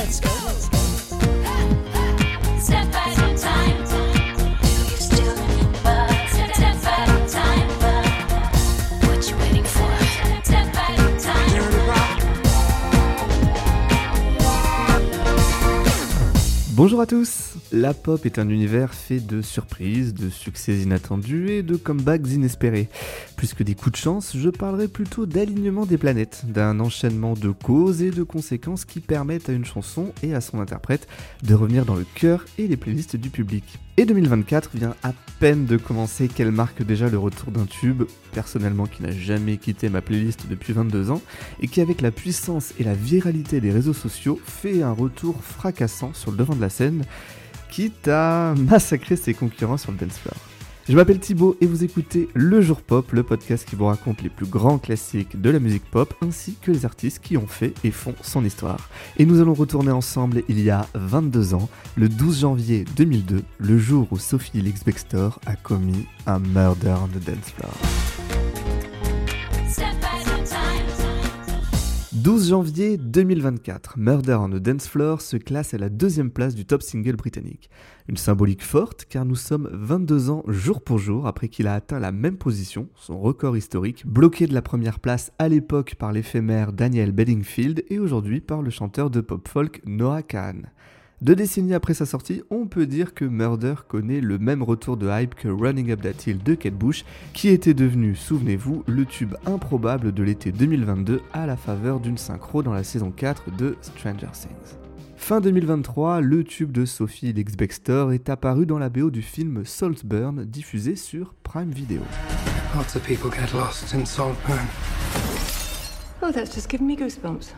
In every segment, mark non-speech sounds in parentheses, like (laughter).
let's go. Let's go. Step at a time. Do you still remember? Step at a time. What you waiting for? Step at a time. Bonjour à tous La pop est un univers fait de surprises, de succès inattendus et de comebacks inespérés. Plus que des coups de chance, je parlerai plutôt d'alignement des planètes, d'un enchaînement de causes et de conséquences qui permettent à une chanson et à son interprète de revenir dans le cœur et les playlists du public. Et 2024 vient à peine de commencer qu'elle marque déjà le retour d'un tube, personnellement qui n'a jamais quitté ma playlist depuis 22 ans, et qui avec la puissance et la viralité des réseaux sociaux fait un retour fracassant sur le devant de la scène, quitte à massacrer ses concurrents sur le dance floor. Je m'appelle Thibaut et vous écoutez Le Jour Pop, le podcast qui vous raconte les plus grands classiques de la musique pop ainsi que les artistes qui ont fait et font son histoire. Et nous allons retourner ensemble il y a 22 ans, le 12 janvier 2002, le jour où Sophie Lix-Bextor a commis un murder the dance floor. 12 janvier 2024, Murder on the Dance Floor se classe à la deuxième place du top single britannique. Une symbolique forte car nous sommes 22 ans jour pour jour après qu'il a atteint la même position, son record historique, bloqué de la première place à l'époque par l'éphémère Daniel Bedingfield et aujourd'hui par le chanteur de pop folk Noah Kahan. Deux décennies après sa sortie, on peut dire que Murder connaît le même retour de hype que Running Up That Hill de Kate Bush, qui était devenu, souvenez-vous, le tube improbable de l'été 2022 à la faveur d'une synchro dans la saison 4 de Stranger Things. Fin 2023, le tube de Sophie Lix-Bextor est apparu dans la BO du film Saltburn, diffusé sur Prime Video. Lots of people get lost in Saltburn. Oh, that's just given me goosebumps.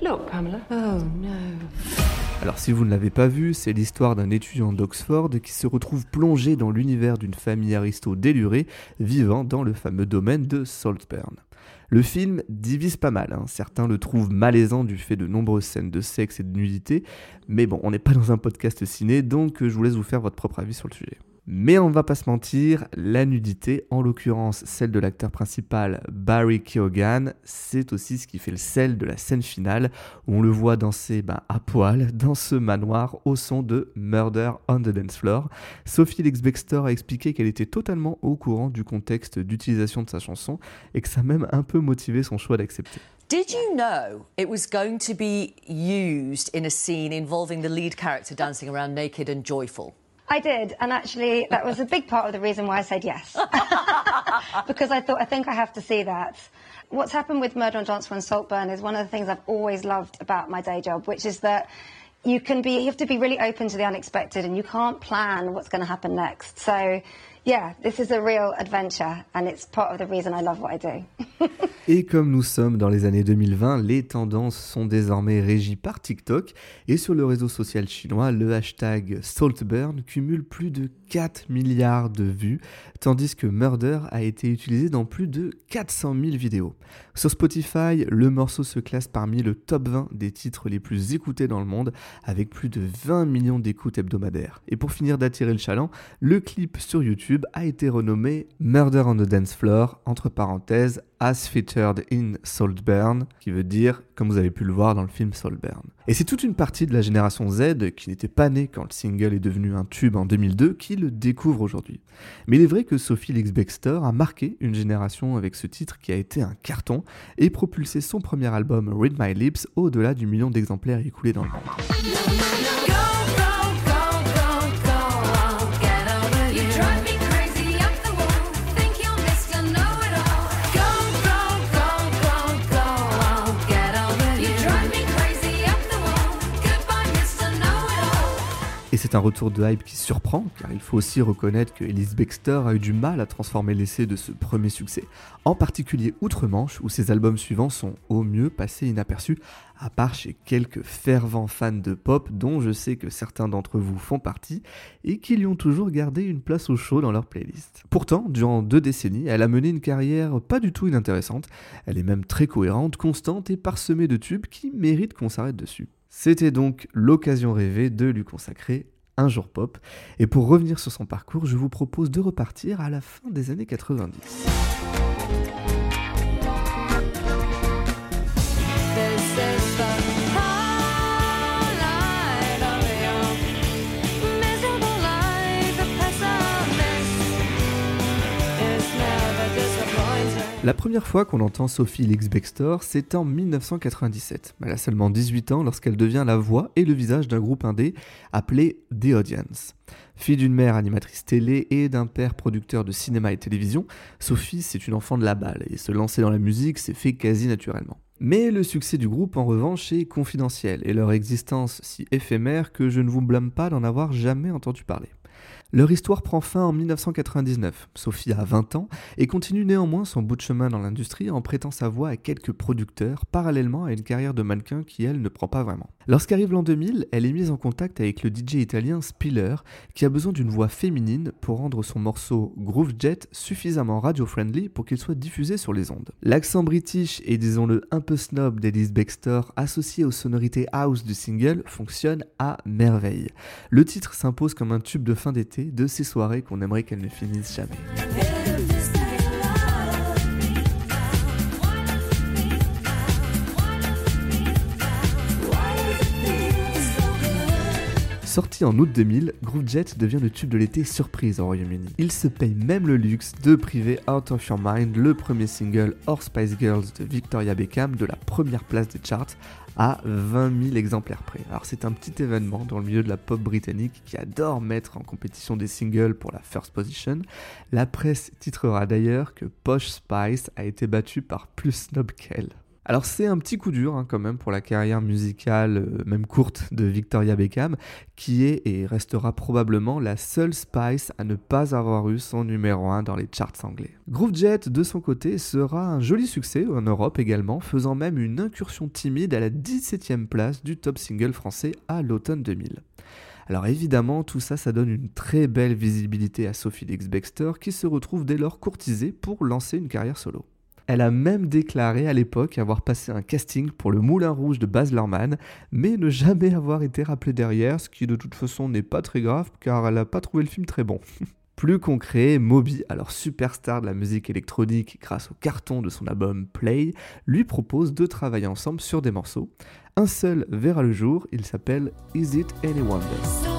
Look, Pamela. Oh, no. Alors si vous ne l'avez pas vu, c'est l'histoire d'un étudiant d'Oxford qui se retrouve plongé dans l'univers d'une famille aristo délurée vivant dans le fameux domaine de Saltburn. Le film divise pas mal, hein. certains le trouvent malaisant du fait de nombreuses scènes de sexe et de nudité, mais bon, on n'est pas dans un podcast ciné, donc je vous laisse vous faire votre propre avis sur le sujet. Mais on va pas se mentir, la nudité, en l'occurrence celle de l'acteur principal Barry Keoghan, c'est aussi ce qui fait le sel de la scène finale où on le voit danser ben, à poil dans ce manoir au son de Murder on the Dance Floor. Sophie Lix-Bextor a expliqué qu'elle était totalement au courant du contexte d'utilisation de sa chanson et que ça a même un peu motivé son choix d'accepter. Did you know it was going to be used in a scene involving the lead character dancing around naked and joyful? I did, and actually, that was a big part of the reason why I said yes. (laughs) because I thought, I think I have to see that. What's happened with Murder on Floor and Saltburn is one of the things I've always loved about my day job, which is that you can be, you have to be really open to the unexpected, and you can't plan what's going to happen next. So, yeah, this is a real adventure, and it's part of the reason I love what I do. (laughs) (laughs) Et comme nous sommes dans les années 2020, les tendances sont désormais régies par TikTok et sur le réseau social chinois, le hashtag Saltburn cumule plus de 4 milliards de vues, tandis que Murder a été utilisé dans plus de 400 000 vidéos. Sur Spotify, le morceau se classe parmi le top 20 des titres les plus écoutés dans le monde, avec plus de 20 millions d'écoutes hebdomadaires. Et pour finir d'attirer le chaland, le clip sur YouTube a été renommé Murder on the Dance Floor, entre parenthèses, as featured in Saltburn, qui veut dire comme vous avez pu le voir dans le film Saltburn. Et c'est toute une partie de la génération Z qui n'était pas née quand le single est devenu un tube en 2002 qui le découvre aujourd'hui. Mais il est vrai que Sophie Lix-Bextor a marqué une génération avec ce titre qui a été un carton et propulsé son premier album Read My Lips au-delà du million d'exemplaires écoulés dans le monde. Et c'est un retour de hype qui surprend, car il faut aussi reconnaître que Elise Bextor a eu du mal à transformer l'essai de ce premier succès, en particulier Outre-Manche, où ses albums suivants sont au mieux passés inaperçus, à part chez quelques fervents fans de pop, dont je sais que certains d'entre vous font partie, et qui lui ont toujours gardé une place au chaud dans leur playlist. Pourtant, durant deux décennies, elle a mené une carrière pas du tout inintéressante, elle est même très cohérente, constante et parsemée de tubes qui méritent qu'on s'arrête dessus. C'était donc l'occasion rêvée de lui consacrer un jour pop. Et pour revenir sur son parcours, je vous propose de repartir à la fin des années 90. La première fois qu'on entend Sophie Lix Bextor, c'est en 1997. Elle a seulement 18 ans lorsqu'elle devient la voix et le visage d'un groupe indé appelé The Audience. Fille d'une mère animatrice télé et d'un père producteur de cinéma et télévision, Sophie c'est une enfant de la balle et se lancer dans la musique s'est fait quasi naturellement. Mais le succès du groupe en revanche est confidentiel et leur existence si éphémère que je ne vous blâme pas d'en avoir jamais entendu parler. Leur histoire prend fin en 1999. Sophie a 20 ans et continue néanmoins son bout de chemin dans l'industrie en prêtant sa voix à quelques producteurs, parallèlement à une carrière de mannequin qui, elle, ne prend pas vraiment. Lorsqu'arrive l'an 2000, elle est mise en contact avec le DJ italien Spiller, qui a besoin d'une voix féminine pour rendre son morceau Groove Jet suffisamment radio-friendly pour qu'il soit diffusé sur les ondes. L'accent british et disons-le un peu snob d'Elise Bextor, associé aux sonorités house du single, fonctionne à merveille. Le titre s'impose comme un tube de fin d'été de ces soirées qu'on aimerait qu'elles ne finissent jamais. Sorti en août 2000, Groove Jet devient le tube de l'été surprise au Royaume-Uni. Il se paye même le luxe de priver Out of Your Mind, le premier single Or Spice Girls de Victoria Beckham, de la première place des charts à 20 000 exemplaires près. Alors c'est un petit événement dans le milieu de la pop britannique qui adore mettre en compétition des singles pour la first position. La presse titrera d'ailleurs que Posh Spice a été battue par plus snob qu'elle. Alors c'est un petit coup dur hein, quand même pour la carrière musicale, euh, même courte, de Victoria Beckham, qui est et restera probablement la seule Spice à ne pas avoir eu son numéro 1 dans les charts anglais. Groove Jet, de son côté, sera un joli succès en Europe également, faisant même une incursion timide à la 17ème place du top single français à l'automne 2000. Alors évidemment, tout ça, ça donne une très belle visibilité à Sophie Dix-Bexter qui se retrouve dès lors courtisée pour lancer une carrière solo. Elle a même déclaré à l'époque avoir passé un casting pour le Moulin Rouge de Baz Luhrmann, mais ne jamais avoir été rappelée derrière, ce qui de toute façon n'est pas très grave car elle n'a pas trouvé le film très bon. (laughs) Plus concret, Moby, alors superstar de la musique électronique grâce au carton de son album Play, lui propose de travailler ensemble sur des morceaux. Un seul verra le jour, il s'appelle Is It Any Wonder?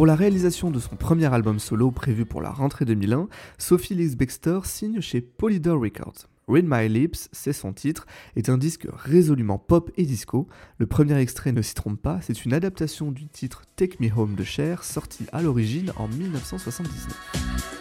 Pour la réalisation de son premier album solo prévu pour la rentrée 2001, Sophie Lix Bextor signe chez Polydor Records. Read My Lips, c'est son titre, est un disque résolument pop et disco. Le premier extrait ne s'y trompe pas, c'est une adaptation du titre Take Me Home de Cher, sorti à l'origine en 1979.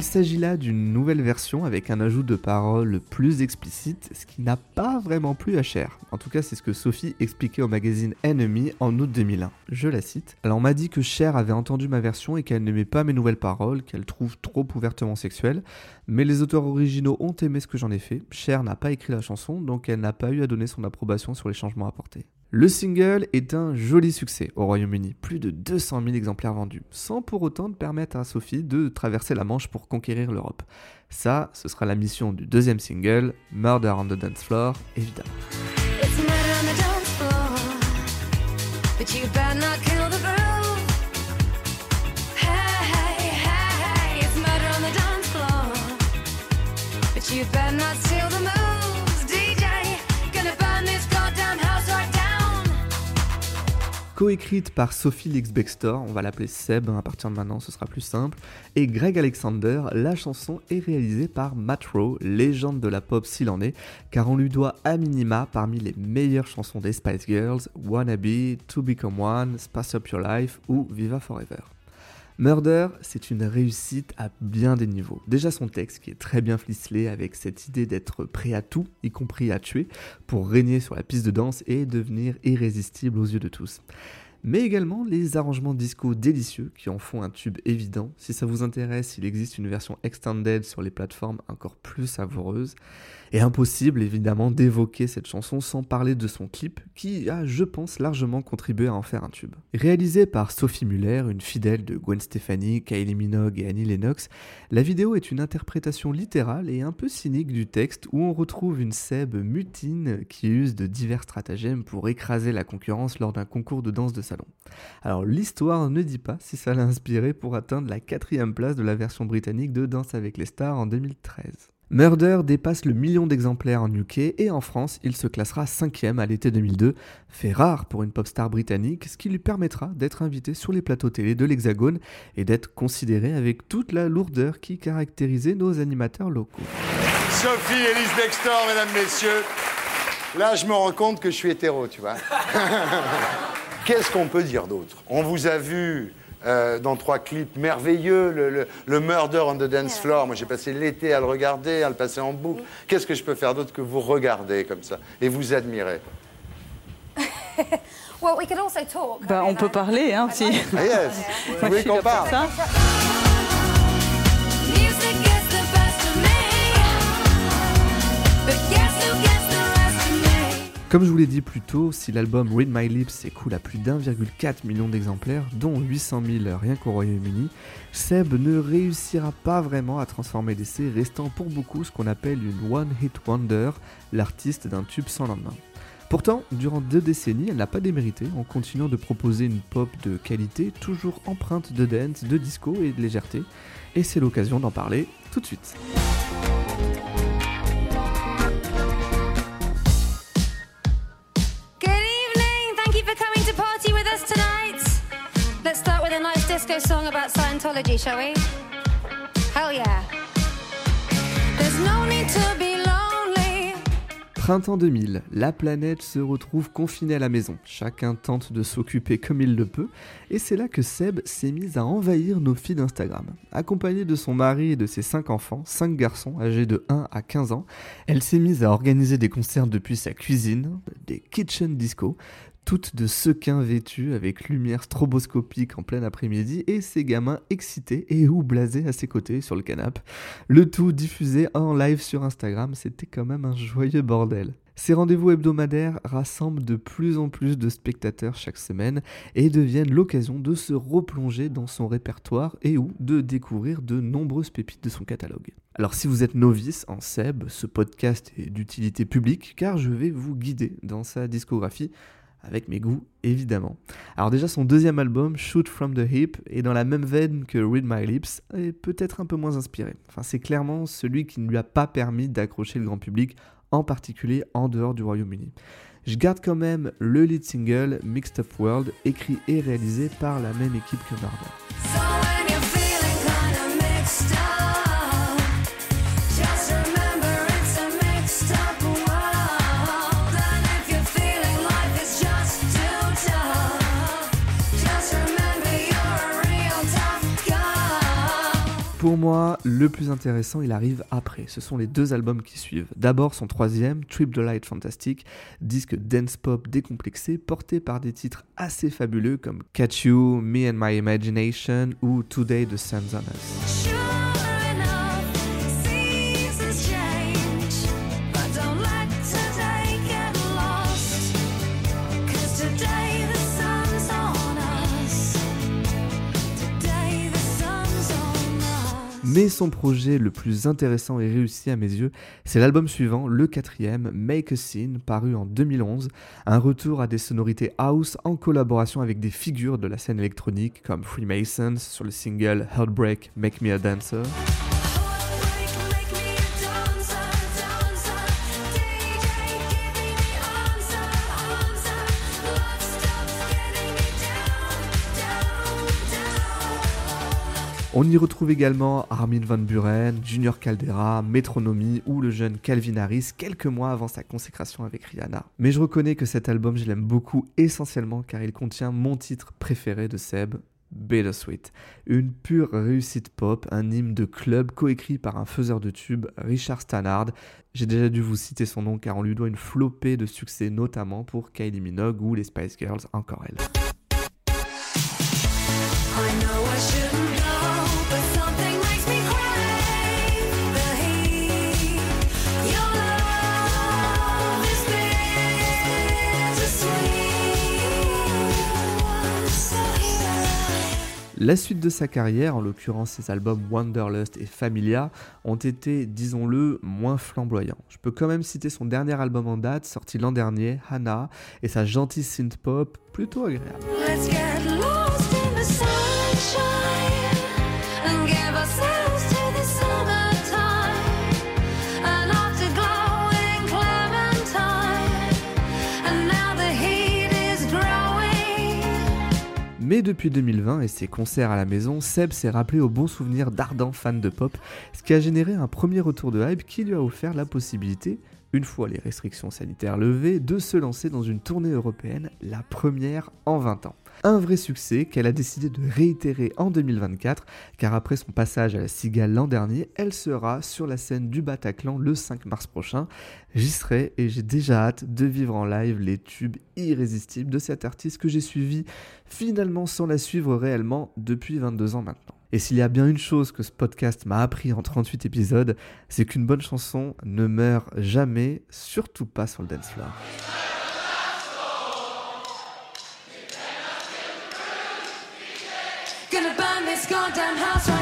Il s'agit là d'une nouvelle version avec un ajout de paroles plus explicite, ce qui n'a pas vraiment plu à Cher. En tout cas, c'est ce que Sophie expliquait au magazine Enemy en août 2001. Je la cite. Alors on m'a dit que Cher avait entendu ma version et qu'elle n'aimait pas mes nouvelles paroles, qu'elle trouve trop ouvertement sexuelles, mais les auteurs originaux ont aimé ce que j'en ai fait. Cher n'a pas écrit la chanson, donc elle n'a pas eu à donner son approbation sur les changements apportés. Le single est un joli succès au Royaume-Uni, plus de 200 000 exemplaires vendus, sans pour autant permettre à Sophie de traverser la Manche pour conquérir l'Europe. Ça, ce sera la mission du deuxième single, Murder on the Dance Floor, évidemment. Coécrite par Sophie Lix Bextor, on va l'appeler Seb hein, à partir de maintenant, ce sera plus simple, et Greg Alexander, la chanson est réalisée par Matt Rowe, légende de la pop s'il en est, car on lui doit à minima parmi les meilleures chansons des Spice Girls, Wannabe, To Become One, Spice Up Your Life ou Viva Forever. Murder, c'est une réussite à bien des niveaux. Déjà son texte qui est très bien ficelé avec cette idée d'être prêt à tout, y compris à tuer, pour régner sur la piste de danse et devenir irrésistible aux yeux de tous. mais également les arrangements disco délicieux qui en font un tube évident. Si ça vous intéresse, il existe une version extended sur les plateformes encore plus savoureuse. Et impossible évidemment d'évoquer cette chanson sans parler de son clip qui a, je pense, largement contribué à en faire un tube. Réalisé par Sophie Muller, une fidèle de Gwen Stefani, Kylie Minogue et Annie Lennox, la vidéo est une interprétation littérale et un peu cynique du texte où on retrouve une Seb mutine qui use de divers stratagèmes pour écraser la concurrence lors d'un concours de danse de salon. Alors l'histoire ne dit pas si ça l'a inspiré pour atteindre la quatrième place de la version britannique de Danse avec les stars en 2013. Murder dépasse le million d'exemplaires en UK et en France, il se classera cinquième à l'été 2002, fait rare pour une pop star britannique, ce qui lui permettra d'être invité sur les plateaux télé de l'Hexagone et d'être considéré avec toute la lourdeur qui caractérisait nos animateurs locaux. Sophie Elise Dexter, mesdames, messieurs. Là, je me rends compte que je suis hétéro, tu vois. (laughs) Qu'est-ce qu'on peut dire d'autre? On vous a vu euh, dans trois clips merveilleux, le, le- le Murder on the Dance Floor. Moi, j'ai passé l'été à le regarder, à le passer en boucle. Qu'est-ce que je peux faire d'autre que vous regarder comme ça et vous admirer? (laughs) Well, we could also talk. Bah, on peut parler, hein, si. Ah yes Vous voulez qu'on parle? Ça. Comme je vous l'ai dit plus tôt, si l'album Read My Lips s'écoule à plus d'1,4 million d'exemplaires, dont 800 000 rien qu'au Royaume-Uni, Seb ne réussira pas vraiment à transformer l'essai, restant pour beaucoup ce qu'on appelle une one-hit wonder, l'artiste d'un tube sans lendemain. Pourtant, durant deux décennies, elle n'a pas démérité en continuant de proposer une pop de qualité, toujours empreinte de dance, de disco et de légèreté. Et c'est l'occasion d'en parler tout de suite. Printemps 2000, la planète se retrouve confinée à la maison. Chacun tente de s'occuper comme il le peut, et c'est là que Seb s'est mise à envahir nos feeds Instagram. Accompagnée de son mari et de ses 5 enfants, 5 garçons âgés de 1 à 15 ans, elle s'est mise à organiser des concerts depuis sa cuisine, des kitchen disco, toutes de sequins vêtus avec lumière stroboscopique en plein après-midi et ses gamins excités et ou blasés à ses côtés sur le canapé. Le tout diffusé en live sur Instagram, c'était quand même un joyeux bordel. Ces rendez-vous hebdomadaires rassemblent de plus en plus de spectateurs chaque semaine et deviennent l'occasion de se replonger dans son répertoire et ou de découvrir de nombreuses pépites de son catalogue. Alors si vous êtes novice en Seb, ce podcast est d'utilité publique car je vais vous guider dans sa discographie avec mes goûts évidemment. Alors déjà son deuxième album, Shoot From The Hip, est dans la même veine que Read My Lips et peut-être un peu moins inspiré. Enfin c'est clairement celui qui ne lui a pas permis d'accrocher le grand public, en particulier en dehors du Royaume-Uni. Je garde quand même le lead single Mixed Up World, écrit et réalisé par la même équipe que Murder. Pour moi, le plus intéressant, il arrive après. Ce sont les deux albums qui suivent. D'abord son troisième, Trip the Light Fantastic, disque dance pop décomplexé, porté par des titres assez fabuleux comme Catch You, Me and My Imagination ou Today the Sun's on Us. Mais son projet le plus intéressant et réussi à mes yeux, c'est l'album suivant, le quatrième, Make a Scene, paru en 2011, un retour à des sonorités house en collaboration avec des figures de la scène électronique comme Freemasons sur le single Heartbreak, Make Me a Dancer. On y retrouve également Armin Van Buren, Junior Caldera, Metronomy ou le jeune Calvin Harris quelques mois avant sa consécration avec Rihanna. Mais je reconnais que cet album, je l'aime beaucoup essentiellement car il contient mon titre préféré de Seb, Bittersweet. Une pure réussite pop, un hymne de club coécrit par un faiseur de tubes, Richard Stannard. J'ai déjà dû vous citer son nom car on lui doit une flopée de succès, notamment pour Kylie Minogue ou les Spice Girls, encore elle. La suite de sa carrière, en l'occurrence ses albums Wanderlust et Familia, ont été, disons-le, moins flamboyants. Je peux quand même citer son dernier album en date, sorti l'an dernier, Hannah, et sa gentille synth-pop plutôt agréable. Mais depuis 2020 et ses concerts à la maison, Seb s'est rappelé au bon souvenir d'ardents fans de pop, ce qui a généré un premier retour de hype qui lui a offert la possibilité, une fois les restrictions sanitaires levées, de se lancer dans une tournée européenne, la première en 20 ans. Un vrai succès qu'elle a décidé de réitérer en 2024, car après son passage à la Cigale l'an dernier, elle sera sur la scène du Bataclan le 5 mars prochain. J'y serai et j'ai déjà hâte de vivre en live les tubes irrésistibles de cet artiste que j'ai suivi finalement sans la suivre réellement depuis 22 ans maintenant. Et s'il y a bien une chose que ce podcast m'a appris en 38 épisodes, c'est qu'une bonne chanson ne meurt jamais, surtout pas sur le dance floor. Goddamn house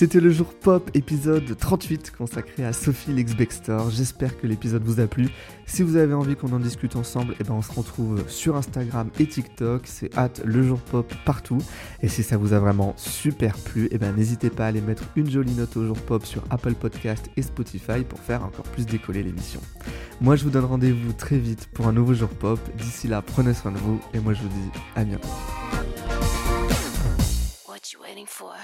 C'était le jour pop épisode 38 consacré à Sophie Lex Bextor. J'espère que l'épisode vous a plu. Si vous avez envie qu'on en discute ensemble, eh ben on se retrouve sur Instagram et TikTok. C'est hâte le jour pop partout. Et si ça vous a vraiment super plu, eh ben n'hésitez pas à aller mettre une jolie note au jour pop sur Apple Podcast et Spotify pour faire encore plus décoller l'émission. Moi je vous donne rendez-vous très vite pour un nouveau jour pop. D'ici là, prenez soin de vous et moi je vous dis à bientôt. What you waiting for?